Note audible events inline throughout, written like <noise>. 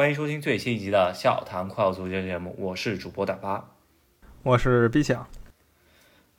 欢迎收听最新一集的《笑谈快乐足球》节目，我是主播大巴，我是 B 强。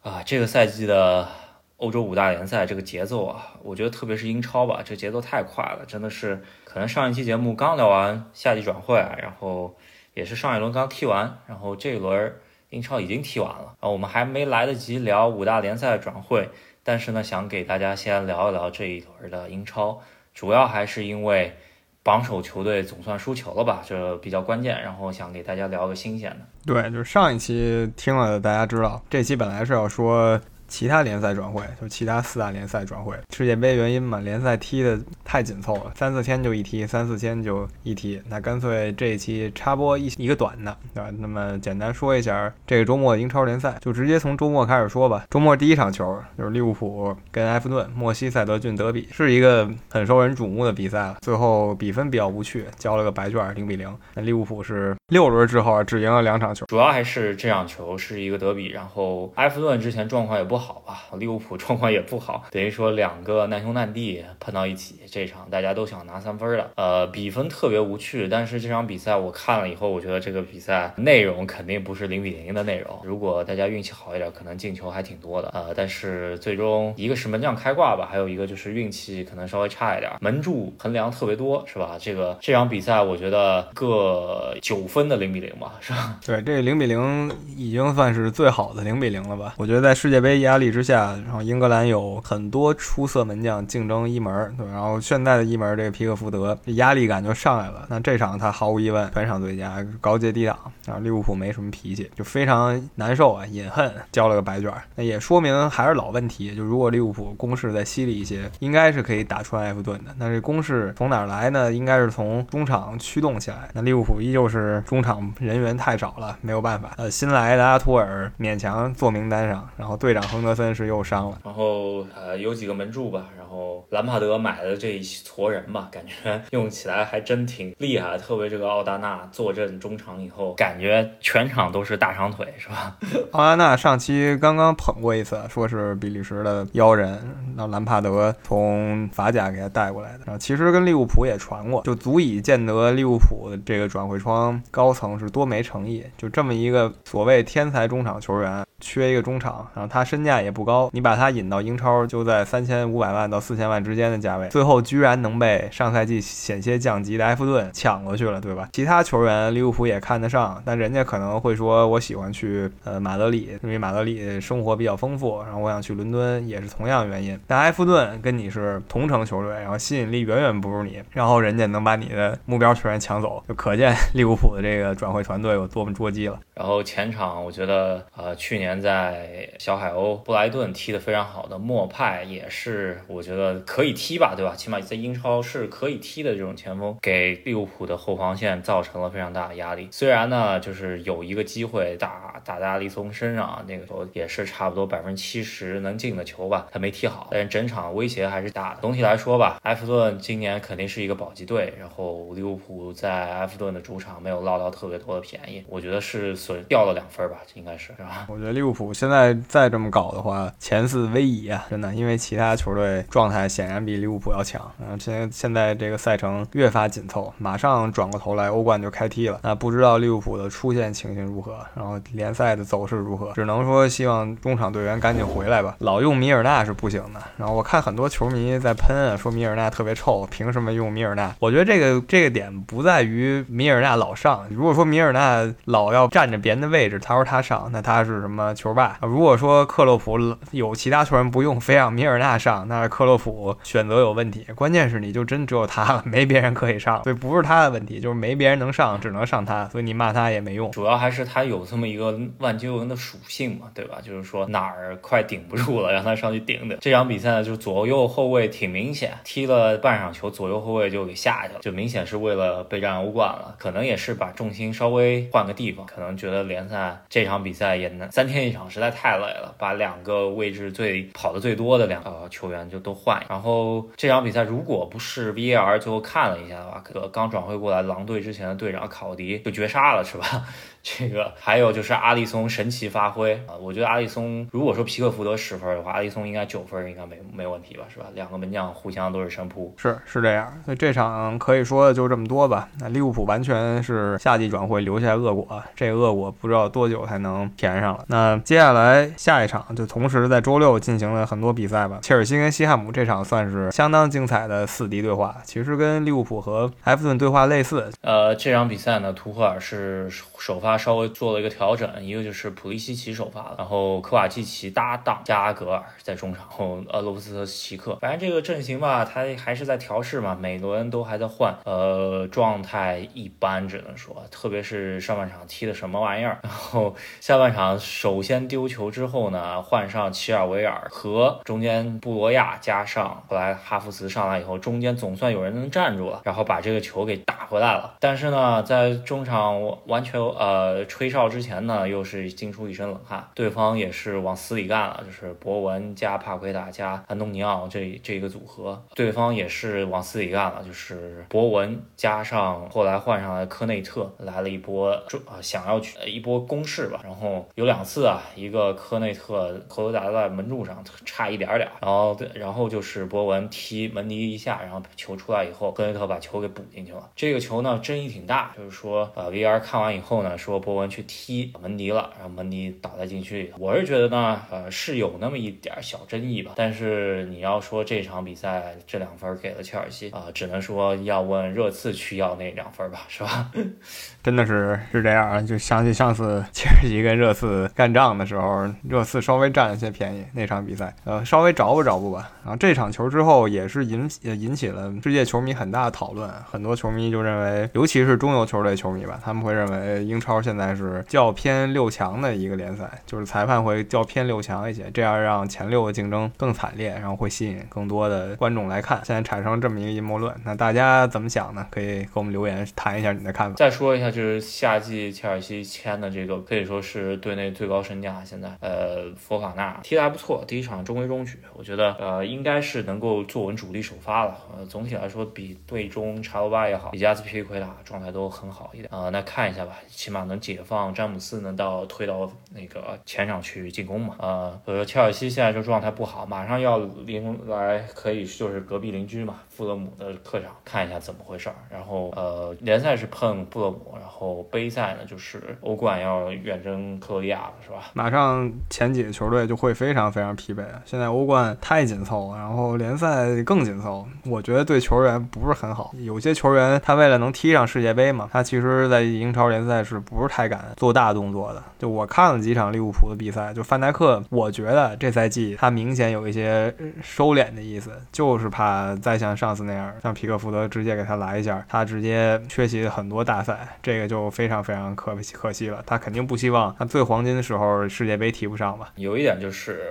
啊，这个赛季的欧洲五大联赛这个节奏啊，我觉得特别是英超吧，这节奏太快了，真的是可能上一期节目刚聊完夏季转会，然后也是上一轮刚踢完，然后这一轮英超已经踢完了，啊，我们还没来得及聊五大联赛转会，但是呢，想给大家先聊一聊这一轮的英超，主要还是因为。榜首球队总算输球了吧，这比较关键。然后想给大家聊个新鲜的。对，就是上一期听了，大家知道，这期本来是要说。其他联赛转会就其他四大联赛转会，世界杯原因嘛，联赛踢的太紧凑了，三四天就一踢，三四天就一踢，那干脆这一期插播一一个短的，对吧？那么简单说一下这个周末英超联赛，就直接从周末开始说吧。周末第一场球就是利物浦跟埃弗顿莫西塞德郡德比，是一个很受人瞩目的比赛了。最后比分比较无趣，交了个白卷，零比零。那利物浦是六轮之后只赢了两场球，主要还是这场球是一个德比，然后埃弗顿之前状况也不好好吧，利物浦 <laughs> 状况也不好，等于说两个难兄难弟碰到一起，这场大家都想拿三分的，呃，比分特别无趣。但是这场比赛我看了以后，我觉得这个比赛内容肯定不是零比零的内容。如果大家运气好一点，可能进球还挺多的，呃，但是最终一个是门将开挂吧，还有一个就是运气可能稍微差一点，门柱横梁特别多，是吧？这个这场比赛我觉得各九分的零比零吧，是吧？对，这零比零已经算是最好的零比零了吧？我觉得在世界杯压力之下。然后英格兰有很多出色门将竞争一门，对，然后现在的一门这个皮克福德压力感就上来了。那这场他毫无疑问全场最佳，高阶低挡。然后利物浦没什么脾气，就非常难受啊，隐恨交了个白卷。那也说明还是老问题，就如果利物浦攻势再犀利一些，应该是可以打穿埃弗顿的。那这攻势从哪来呢？应该是从中场驱动起来。那利物浦依旧是中场人员太少了，没有办法。呃，新来的阿图尔勉强坐名单上，然后队长亨德森是。又伤了，然后呃有几个门柱吧，然后兰帕德买的这一撮人吧，感觉 <laughs> 用起来还真挺厉害，特别这个奥达纳坐镇中场以后，感觉全场都是大长腿，是吧？奥达纳上期刚刚捧过一次，说是比利时的妖人，那兰帕德从法甲给他带过来的，然后其实跟利物浦也传过，就足以见得利物浦的这个转会窗高层是多没诚意，就这么一个所谓天才中场球员，缺一个中场，然后他身身价也不高。你把他引到英超，就在三千五百万到四千万之间的价位，最后居然能被上赛季险些降级的埃弗顿抢过去了，对吧？其他球员利物浦也看得上，但人家可能会说，我喜欢去呃马德里，因为马德里生活比较丰富，然后我想去伦敦也是同样原因。但埃弗顿跟你是同城球队，然后吸引力远远不如你，然后人家能把你的目标球员抢走，就可见利物浦的这个转会团队有多么捉鸡了。然后前场我觉得，呃，去年在小海鸥布莱顿。踢得非常好的莫派也是，我觉得可以踢吧，对吧？起码在英超是可以踢的这种前锋，给利物浦的后防线造成了非常大的压力。虽然呢，就是有一个机会打打在阿里松身上，那个时候也是差不多百分之七十能进的球吧，他没踢好，但是整场威胁还是大的。总体来说吧，埃弗顿今年肯定是一个保级队，然后利物浦在埃弗顿的主场没有捞到特别多的便宜，我觉得是损掉了两分吧，应该是是吧？我觉得利物浦现在再这么搞好的话。前四位移啊，真的，因为其他球队状态显然比利物浦要强。嗯，现在现在这个赛程越发紧凑，马上转过头来欧冠就开踢了。那不知道利物浦的出线情形如何，然后联赛的走势如何？只能说希望中场队员赶紧回来吧。老用米尔纳是不行的。然后我看很多球迷在喷，说米尔纳特别臭，凭什么用米尔纳？我觉得这个这个点不在于米尔纳老上。如果说米尔纳老要占着别人的位置，他说他上，那他是什么球霸？如果说克罗克洛普。有其他球员不用，非让米尔纳上，那是克洛普选择有问题。关键是你就真只有他了，<laughs> 没别人可以上，所以不是他的问题，就是没别人能上，只能上他。所以你骂他也没用。主要还是他有这么一个万金油的属性嘛，对吧？就是说哪儿快顶不住了，<laughs> 让他上去顶顶。这场比赛呢，就左右后卫挺明显，踢了半场球，左右后卫就给下去了，就明显是为了备战欧冠了。可能也是把重心稍微换个地方，可能觉得联赛这场比赛也难，三天天一场实在太累了，把两个位置最跑的最多的两个球员就都换。然后这场比赛如果不是 VAR 最后看了一下的话，可刚转会过来狼队之前的队长考迪就绝杀了，是吧？<laughs> 这个还有就是阿里松神奇发挥啊！我觉得阿里松如果说皮克福德十分的话，阿里松应该九分，应该没没问题吧？是吧？两个门将互相都是神扑，是是这样。所以这场可以说就这么多吧。那利物浦完全是夏季转会留下恶果，这恶果不知道多久才能填上了。那接下来下一场就同时在周六进行了很多比赛吧。切尔西跟西汉姆这场算是相当精彩的四敌对话，其实跟利物浦和埃弗顿对话类似。呃，这场比赛呢，图赫尔是首发。稍微做了一个调整，一个就是普利西奇首发了，然后科瓦契奇搭档加阿格尔在中场，后呃罗布斯特奇克，反正这个阵型吧，他还是在调试嘛，每轮都还在换，呃，状态一般，只能说，特别是上半场踢的什么玩意儿，然后下半场首先丢球之后呢，换上齐尔维尔和中间布罗亚，加上后来哈弗茨上来以后，中间总算有人能站住了，然后把这个球给打回来了，但是呢，在中场完全呃。吹哨之前呢，又是惊出一身冷汗。对方也是往死里干了，就是博文加帕奎塔加安东尼奥这这个组合。对方也是往死里干了，就是博文加上后来换上来科内特，来了一波啊想要去一波攻势吧。然后有两次啊，一个科内特 <clears throat> 头头打在门柱上，差一点点。然后对，然后就是博文踢门迪一下，然后球出来以后，格雷特把球给补进去了。这个球呢，争议挺大，就是说呃，VR 看完以后呢，说。博文去踢门迪了，然后门迪倒在禁区里。我是觉得呢，呃，是有那么一点小争议吧。但是你要说这场比赛这两分给了切尔西啊，只能说要问热刺去要那两分吧，是吧？<laughs> 真的是是这样啊，就想起上次切尔西跟热刺干仗的时候，热刺稍微占了些便宜那场比赛，呃，稍微找补找补吧。然后这场球之后也是引引起了世界球迷很大的讨论，很多球迷就认为，尤其是中游球队球迷吧，他们会认为英超。现在是较偏六强的一个联赛，就是裁判会较偏六强一些，这样让前六的竞争更惨烈，然后会吸引更多的观众来看。现在产生这么一个阴谋论，那大家怎么想呢？可以给我们留言谈一下你的看法。再说一下，就是夏季切尔西签的这个可以说是队内最高身价，现在呃，佛法纳踢得还不错，第一场中规中矩，我觉得呃应该是能够坐稳主力首发了。呃，总体来说比队中查罗巴也好，比加斯皮奎塔状态都很好一点啊。那看一下吧，起码。能解放詹姆斯呢，到推到那个前场去进攻嘛？呃，呃，切尔西现在这状态不好，马上要迎来可以就是隔壁邻居嘛，富勒姆的客场，看一下怎么回事儿。然后呃，联赛是碰布勒姆，然后杯赛呢就是欧冠要远征克罗地亚了，是吧？马上前几球队就会非常非常疲惫。现在欧冠太紧凑了，然后联赛更紧凑，我觉得对球员不是很好。有些球员他为了能踢上世界杯嘛，他其实在英超联赛是。不是太敢做大动作的。就我看了几场利物浦的比赛，就范戴克，我觉得这赛季他明显有一些收敛的意思，就是怕再像上次那样，像皮克福德直接给他来一下，他直接缺席很多大赛，这个就非常非常可可惜了。他肯定不希望他最黄金的时候世界杯踢不上吧？有一点就是，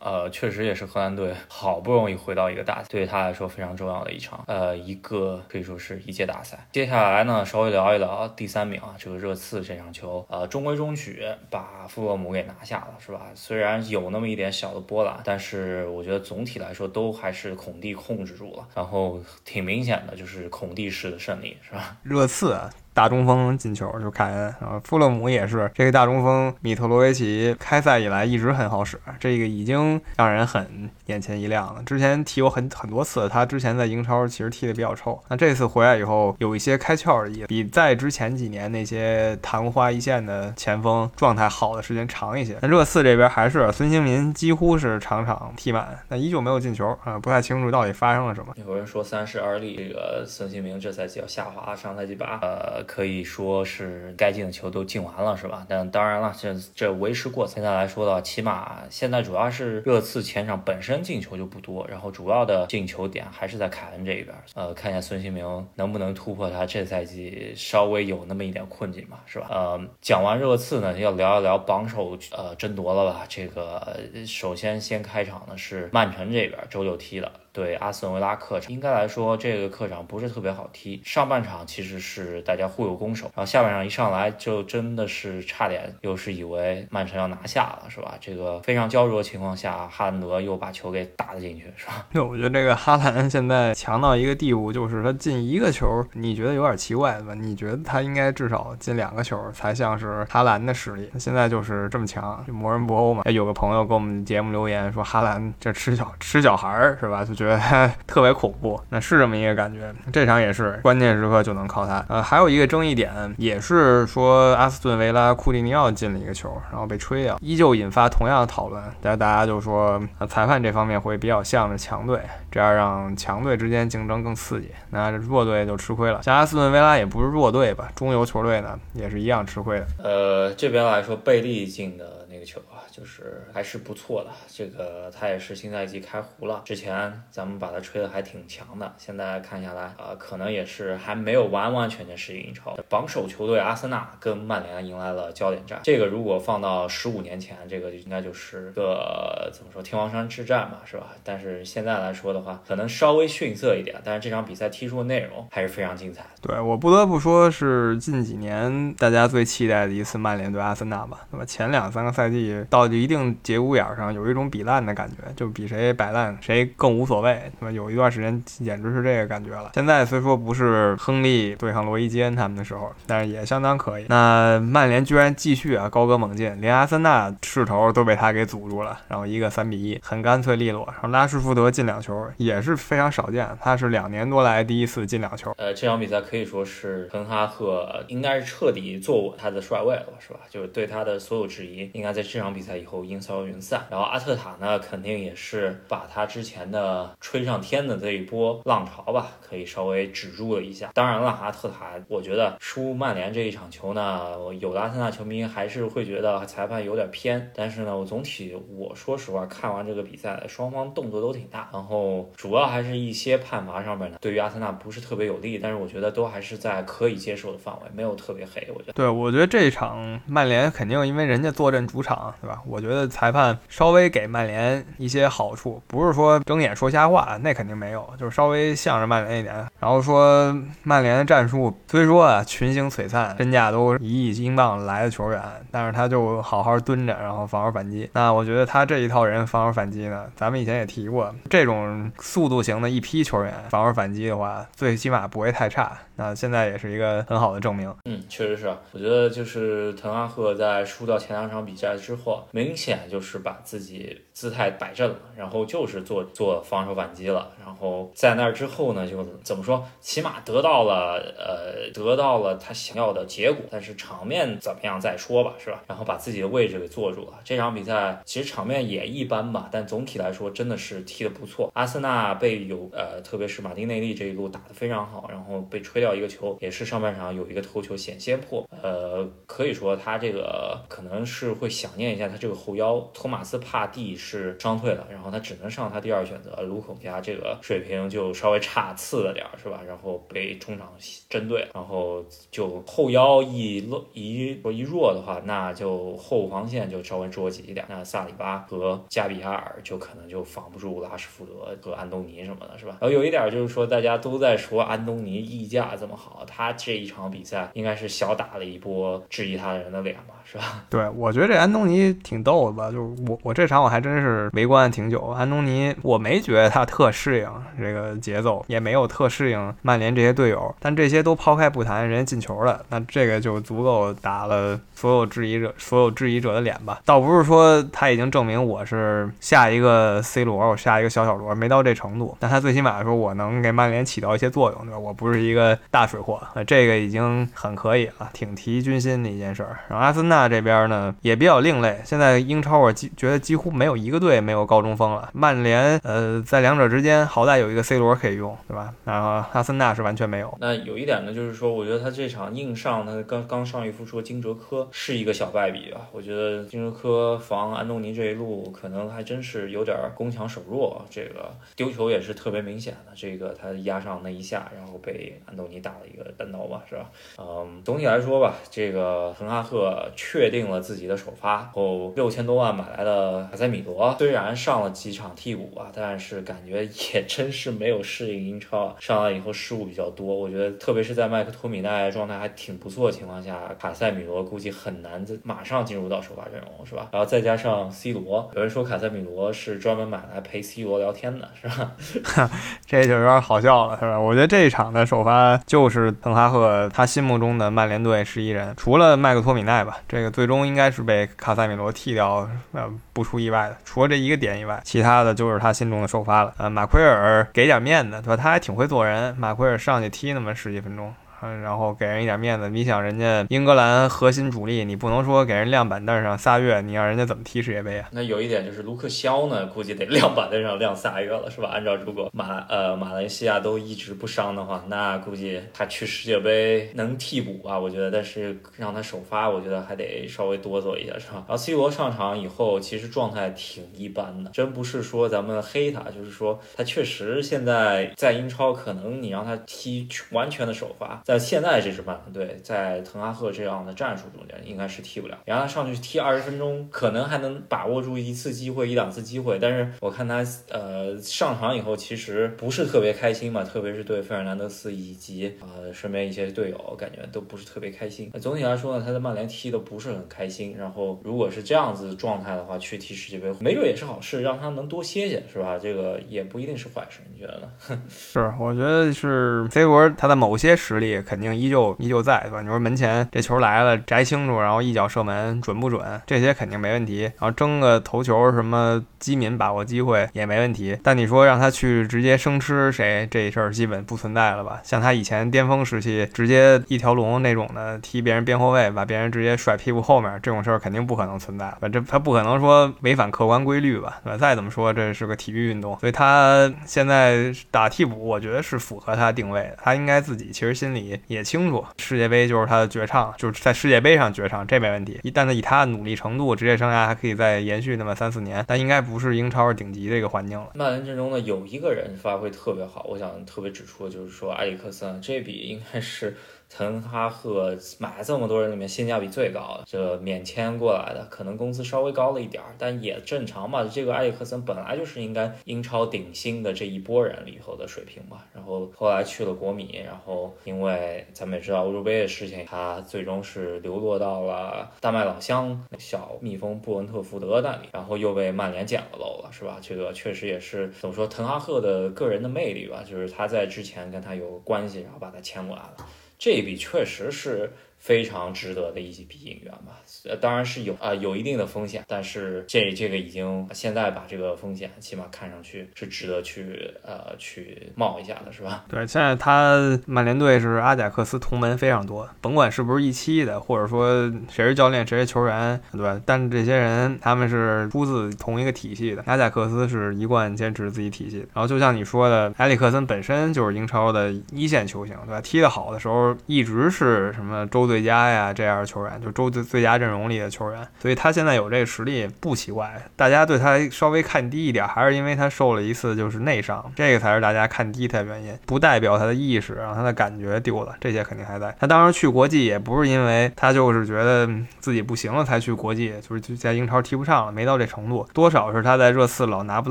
呃，确实也是荷兰队好不容易回到一个大赛，对于他来说非常重要的一场，呃，一个可以说是一届大赛。接下来呢，稍微聊一聊第三名啊，这个热刺。这场球，呃，中规中矩，把富勒姆给拿下了，是吧？虽然有那么一点小的波澜，但是我觉得总体来说都还是孔蒂控制住了，然后挺明显的就是孔蒂式的胜利，是吧？热刺。大中锋进球就凯恩，然后富勒姆也是这个大中锋米特罗维奇开赛以来一直很好使，这个已经让人很眼前一亮了。之前提过很很多次，他之前在英超其实踢的比较臭，那这次回来以后有一些开窍的意思，比在之前几年那些昙花一现的前锋状态好的时间长一些。那热刺这边还是孙兴民几乎是场场踢满，但依旧没有进球啊，不太清楚到底发生了什么。有人说三十而立，这个孙兴民这赛季要下滑，上赛季把呃。可以说是该进的球都进完了，是吧？但当然了，这这为时过。现在来说的话，起码现在主要是热刺前场本身进球就不多，然后主要的进球点还是在凯恩这一边。呃，看一下孙兴民能不能突破他这赛季稍微有那么一点困境吧，是吧？呃，讲完热刺呢，要聊一聊榜首呃争夺了吧？这个首先先开场的是曼城这边，周六踢的。对阿斯顿维拉客场，应该来说这个客场不是特别好踢。上半场其实是大家互有攻守，然后下半场一上来就真的是差点，又是以为曼城要拿下了，是吧？这个非常焦灼的情况下，哈兰德又把球给打了进去，是吧？<laughs> 那我觉得这个哈兰现在强到一个地步，就是他进一个球，你觉得有点奇怪吧？你觉得他应该至少进两个球才像是哈兰的实力，现在就是这么强，就魔人布欧嘛。有个朋友给我们节目留言说哈兰这吃小吃小孩儿是吧？就觉得对 <laughs> 特别恐怖，那是这么一个感觉。这场也是关键时刻就能靠他。呃，还有一个争议点也是说阿斯顿维拉库蒂尼奥进了一个球，然后被吹掉，依旧引发同样的讨论。但大家就说裁判这方面会比较像着强队，这样让强队之间竞争更刺激，那弱队就吃亏了。像阿斯顿维拉也不是弱队吧？中游球队呢也是一样吃亏的。呃，这边来说贝利进的那个球啊。就是还是不错的，这个他也是新赛季开胡了。之前咱们把他吹的还挺强的，现在看下来啊，可能也是还没有完完全全适应英超。榜首球队阿森纳跟曼联迎来了焦点战，这个如果放到十五年前，这个就应该就是个怎么说天王山之战吧，是吧？但是现在来说的话，可能稍微逊色一点，但是这场比赛踢出的内容还是非常精彩。对我不得不说是近几年大家最期待的一次曼联对阿森纳吧。那么前两三个赛季到。一定节骨眼上有一种比烂的感觉，就比谁摆烂谁更无所谓，对吧？有一段时间简直是这个感觉了。现在虽说不是亨利对上罗伊基恩他们的时候，但是也相当可以。那曼联居然继续啊高歌猛进，连阿森纳势头都被他给阻住了，然后一个三比一，很干脆利落。然后拉什福德进两球也是非常少见，他是两年多来第一次进两球。呃，这场比赛可以说是滕哈赫应该是彻底坐稳他的帅位了，是吧？就是对他的所有质疑，应该在这场比赛。以后烟消云散，然后阿特塔呢，肯定也是把他之前的吹上天的这一波浪潮吧，可以稍微止住了一下。当然了，阿特塔，我觉得输曼联这一场球呢，有的阿森纳球迷还是会觉得裁判有点偏，但是呢，我总体我说实话，看完这个比赛，双方动作都挺大，然后主要还是一些判罚上面呢，对于阿森纳不是特别有利，但是我觉得都还是在可以接受的范围，没有特别黑。我觉得，对，我觉得这一场曼联肯定因为人家坐镇主场，场对吧？我觉得裁判稍微给曼联一些好处，不是说睁眼说瞎话，那肯定没有，就是稍微向着曼联一点。然后说曼联的战术，虽说啊群星璀璨，身价都一亿英镑来的球员，但是他就好好蹲着，然后防守反击。那我觉得他这一套人防守反击呢，咱们以前也提过，这种速度型的一批球员防守反击的话，最起码不会太差。那现在也是一个很好的证明。嗯，确实是，我觉得就是滕哈赫在输掉前两场比赛之后，明显就是把自己姿态摆正了，然后就是做做防守反击了。然后在那之后呢，就怎么说，起码得到了呃得到了他想要的结果。但是场面怎么样再说吧，是吧？然后把自己的位置给坐住了。这场比赛其实场面也一般吧，但总体来说真的是踢得不错。阿森纳被有呃，特别是马丁内利这一路打得非常好，然后被吹掉。掉一个球，也是上半场有一个头球险些破，呃，可以说他这个可能是会想念一下他这个后腰托马斯帕蒂是伤退了，然后他只能上他第二选择卢孔加，这个水平就稍微差次了点儿，是吧？然后被中场针对，然后就后腰一弱一一弱的话，那就后防线就稍微捉急一点，那萨里巴和加比亚尔就可能就防不住拉什福德和安东尼什么的，是吧？然后有一点就是说，大家都在说安东尼溢价。这么好，他这一场比赛应该是小打了一波质疑他的人的脸吧，是吧？<laughs> 对，我觉得这安东尼挺逗的吧，就是我我这场我还真是围观挺久。安东尼我没觉得他特适应这个节奏，也没有特适应曼联这些队友，但这些都抛开不谈，人家进球了，那这个就足够打了所有质疑者所有质疑者的脸吧。倒不是说他已经证明我是下一个 C 罗，我下一个小小罗，没到这程度，但他最起码说我能给曼联起到一些作用，对吧？我不是一个。大水货，啊，这个已经很可以了，挺提军心的一件事儿。然后阿森纳这边呢也比较另类，现在英超我几觉得几乎没有一个队没有高中锋了。曼联呃在两者之间好歹有一个 C 罗可以用，对吧？然后阿森纳是完全没有。那有一点呢，就是说我觉得他这场硬上，他刚刚上一副说金哲科是一个小败笔啊。我觉得金哲科防安东尼这一路可能还真是有点攻强守弱，这个丢球也是特别明显的。这个他压上那一下，然后被安东尼。尼打了一个单刀吧，是吧？嗯，总体来说吧，这个滕哈赫确定了自己的首发后，六千多万买来的卡塞米罗，虽然上了几场替补啊，但是感觉也真是没有适应英超，上来以后失误比较多。我觉得，特别是在麦克托米奈状态还挺不错的情况下，卡塞米罗估计很难在马上进入到首发阵容，是吧？然后再加上 C 罗，有人说卡塞米罗是专门买来陪 C 罗聊天的，是吧？<laughs> 这就有点好笑了，是吧？我觉得这一场的首发就是滕哈赫他心目中的曼联队十一人，除了麦克托米奈吧，这个最终应该是被卡塞米罗替掉，呃，不出意外的，除了这一个点以外，其他的就是他心中的首发了。呃，马奎尔给点面子，对吧？他还挺会做人，马奎尔上去踢那么十几分钟。嗯，然后给人一点面子。你想，人家英格兰核心主力，你不能说给人晾板凳上仨月，你让人家怎么踢世界杯啊？那有一点就是卢克肖呢，估计得晾板凳上晾仨月了，是吧？按照如果马呃马来西亚都一直不伤的话，那估计他去世界杯能替补吧？我觉得，但是让他首发，我觉得还得稍微哆嗦一下，是吧？然后 C 罗上场以后，其实状态挺一般的，真不是说咱们黑他，就是说他确实现在在英超，可能你让他踢完全的首发。在现在这支曼联队，在滕哈赫这样的战术中间，应该是踢不了。让他上去踢二十分钟，可能还能把握住一次机会、一两次机会。但是我看他呃上场以后，其实不是特别开心嘛，特别是对费尔南德斯以及呃身边一些队友，感觉都不是特别开心。总体来说呢，他在曼联踢的不是很开心。然后如果是这样子状态的话，去踢世界杯，没准也是好事，让他能多歇歇，是吧？这个也不一定是坏事，你觉得呢？<laughs> 是，我觉得是 C 罗他的某些实力肯定。依旧依旧在，对吧？你说门前这球来了，摘清楚，然后一脚射门准不准？这些肯定没问题。然后争个头球，什么机敏把握机会也没问题。但你说让他去直接生吃谁，这事儿基本不存在了吧？像他以前巅峰时期，直接一条龙那种的踢别人边后卫，把别人直接甩屁股后面，这种事儿肯定不可能存在。反正他不可能说违反客观规律吧？对吧？再怎么说，这是个体育运动，所以他现在打替补，我觉得是符合他定位的。他应该自己其实心里也。清楚，世界杯就是他的绝唱，就是在世界杯上绝唱，这没问题。一旦他以他的努力程度，职业生涯还可以再延续那么三四年，但应该不是英超顶级的一个环境了。曼联阵中呢有一个人发挥特别好，我想特别指出的就是说埃里克森，这笔应该是。滕哈赫买这么多人里面性价比最高的，这免签过来的，可能工资稍微高了一点儿，但也正常嘛。这个埃里克森本来就是应该英超顶薪的这一波人里头的水平嘛。然后后来去了国米，然后因为咱们也知道欧洲杯的事情，他最终是流落到了丹麦老乡小蜜蜂布伦特福德那里，然后又被曼联捡了漏了，是吧？这个确实也是怎么说，滕哈赫的个人的魅力吧，就是他在之前跟他有关系，然后把他签过来了。这笔确实是。非常值得的一笔引援吧，呃，当然是有啊，有一定的风险，但是这这个已经现在把这个风险起码看上去是值得去呃去冒一下的，是吧？对，现在他曼联队是阿贾克斯同门非常多，甭管是不是一期的，或者说谁是教练谁是球员，对吧？但这些人他们是出自同一个体系的，阿贾克斯是一贯坚持自己体系，然后就像你说的，埃里克森本身就是英超的一线球星，对吧？踢得好的时候一直是什么周最佳呀，这样的球员就周最最佳阵容里的球员，所以他现在有这个实力不奇怪。大家对他稍微看低一点，还是因为他受了一次就是内伤，这个才是大家看低他的原因，不代表他的意识让他的感觉丢了，这些肯定还在。他当时去国际也不是因为他就是觉得自己不行了才去国际，就是在英超踢不上了，没到这程度，多少是他在热刺老拿不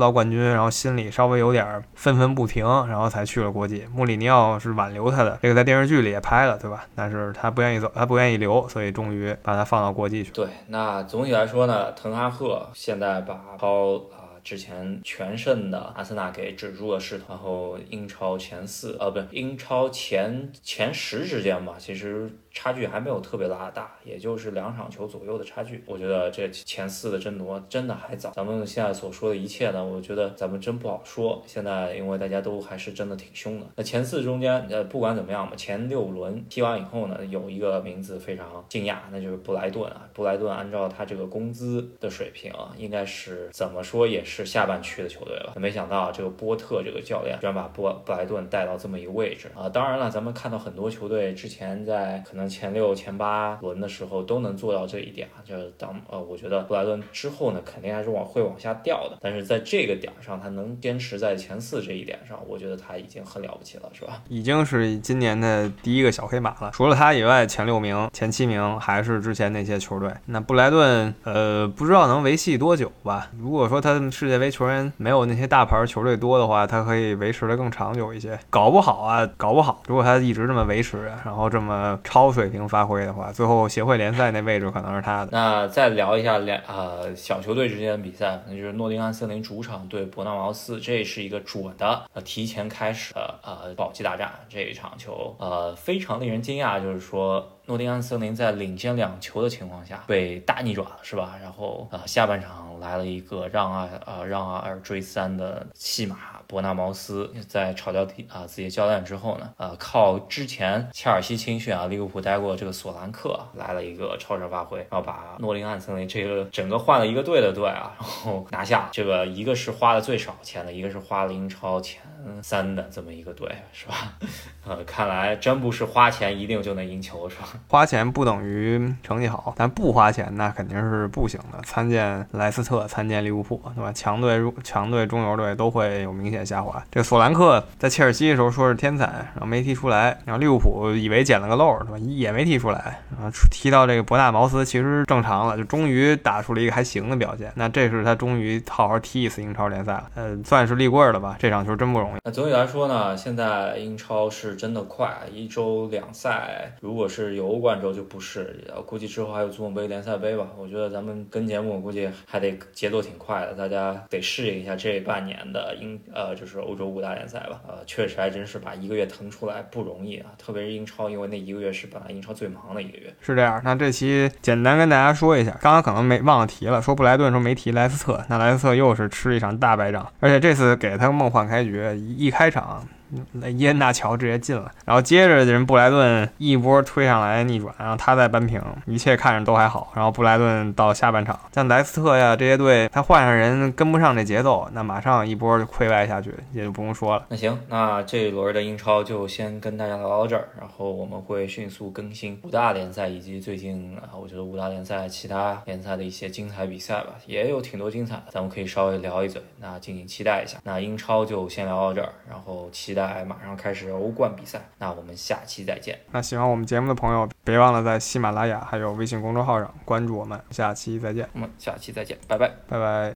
到冠军，然后心里稍微有点愤愤不平，然后才去了国际。穆里尼奥是挽留他的，这个在电视剧里也拍了，对吧？但是他不愿意走。还不愿意留，所以终于把它放到国际去。对，那总体来说呢，滕哈赫现在把超啊之前全胜的阿森纳给止住了势头，然后英超前四，啊，不是英超前前十之间吧，其实。差距还没有特别拉大，也就是两场球左右的差距。我觉得这前四的争夺真的还早。咱们现在所说的一切呢，我觉得咱们真不好说。现在因为大家都还是真的挺凶的。那前四中间，呃，不管怎么样吧，前六轮踢完以后呢，有一个名字非常惊讶，那就是布莱顿啊。布莱顿按照他这个工资的水平啊，应该是怎么说也是下半区的球队了。没想到这个波特这个教练居然把布布莱顿带到这么一个位置啊。当然了，咱们看到很多球队之前在可能。前六、前八轮的时候都能做到这一点啊。就是当呃，我觉得布莱顿之后呢，肯定还是往会往下掉的。但是在这个点上，他能坚持在前四这一点上，我觉得他已经很了不起了，是吧？已经是今年的第一个小黑马了。除了他以外，前六名、前七名还是之前那些球队。那布莱顿，呃，不知道能维系多久吧？如果说他世界杯球员没有那些大牌球队多的话，他可以维持的更长久一些。搞不好啊，搞不好，如果他一直这么维持，然后这么超水平发挥的话，最后协会联赛那位置可能是他的。那再聊一下两呃小球队之间的比赛，那就是诺丁汉森林主场对伯纳茅斯，这是一个准的呃提前开始的呃保级大战。这一场球呃非常令人惊讶，就是说。诺丁汉森林在领先两球的情况下被大逆转了，是吧？然后呃，下半场来了一个让二呃让二追三的戏码。伯纳茅斯在炒掉啊自己的教练之后呢，呃，靠之前切尔西青训啊，利物浦待过这个索兰克来了一个超神发挥，然后把诺丁汉森林这个整个换了一个队的队啊，然后拿下这个一个是花的最少钱的，一个是花英超前三的这么一个队，是吧？<laughs> 呃，看来真不是花钱一定就能赢球，是吧？花钱不等于成绩好，但不花钱那肯定是不行的。参见莱斯特，参见利物浦，对吧？强队、强队、中游队都会有明显下滑。这个索兰克在切尔西的时候说是天才，然后没踢出来，然后利物浦以为捡了个漏，对吧？也没踢出来。然后踢到这个伯纳茅斯，其实正常了，就终于打出了一个还行的表现。那这是他终于好好踢一次英超联赛了，呃，算是立棍儿了吧？这场球真不容易。那总体来说呢，现在英超是真的快，一周两赛，如果是有。欧冠周就不是，估计之后还有足总杯、联赛杯吧。我觉得咱们跟节目估计还得节奏挺快的，大家得适应一下这半年的英呃，就是欧洲五大联赛吧。呃，确实还真是把一个月腾出来不容易啊，特别是英超，因为那一个月是本来英超最忙的一个月。是这样，那这期简单跟大家说一下，刚刚可能没忘了提了，说布莱顿时候没提莱斯特，那莱斯特又是吃了一场大败仗，而且这次给他梦幻开局，一开场。那伊恩纳乔直接进了，然后接着人布莱顿一波推上来逆转，然后他再扳平，一切看着都还好。然后布莱顿到下半场，像莱斯特呀这些队，他换上人跟不上这节奏，那马上一波就溃败下去，也就不用说了。那行，那这一轮的英超就先跟大家聊到这儿，然后我们会迅速更新五大联赛以及最近啊，我觉得五大联赛其他联赛的一些精彩比赛吧，也有挺多精彩的，咱们可以稍微聊一嘴，那敬请期待一下。那英超就先聊到这儿，然后期。在马上开始欧冠比赛，那我们下期再见。那喜欢我们节目的朋友，别忘了在喜马拉雅还有微信公众号上关注我们。下期再见，我们下期再见，拜拜，拜拜。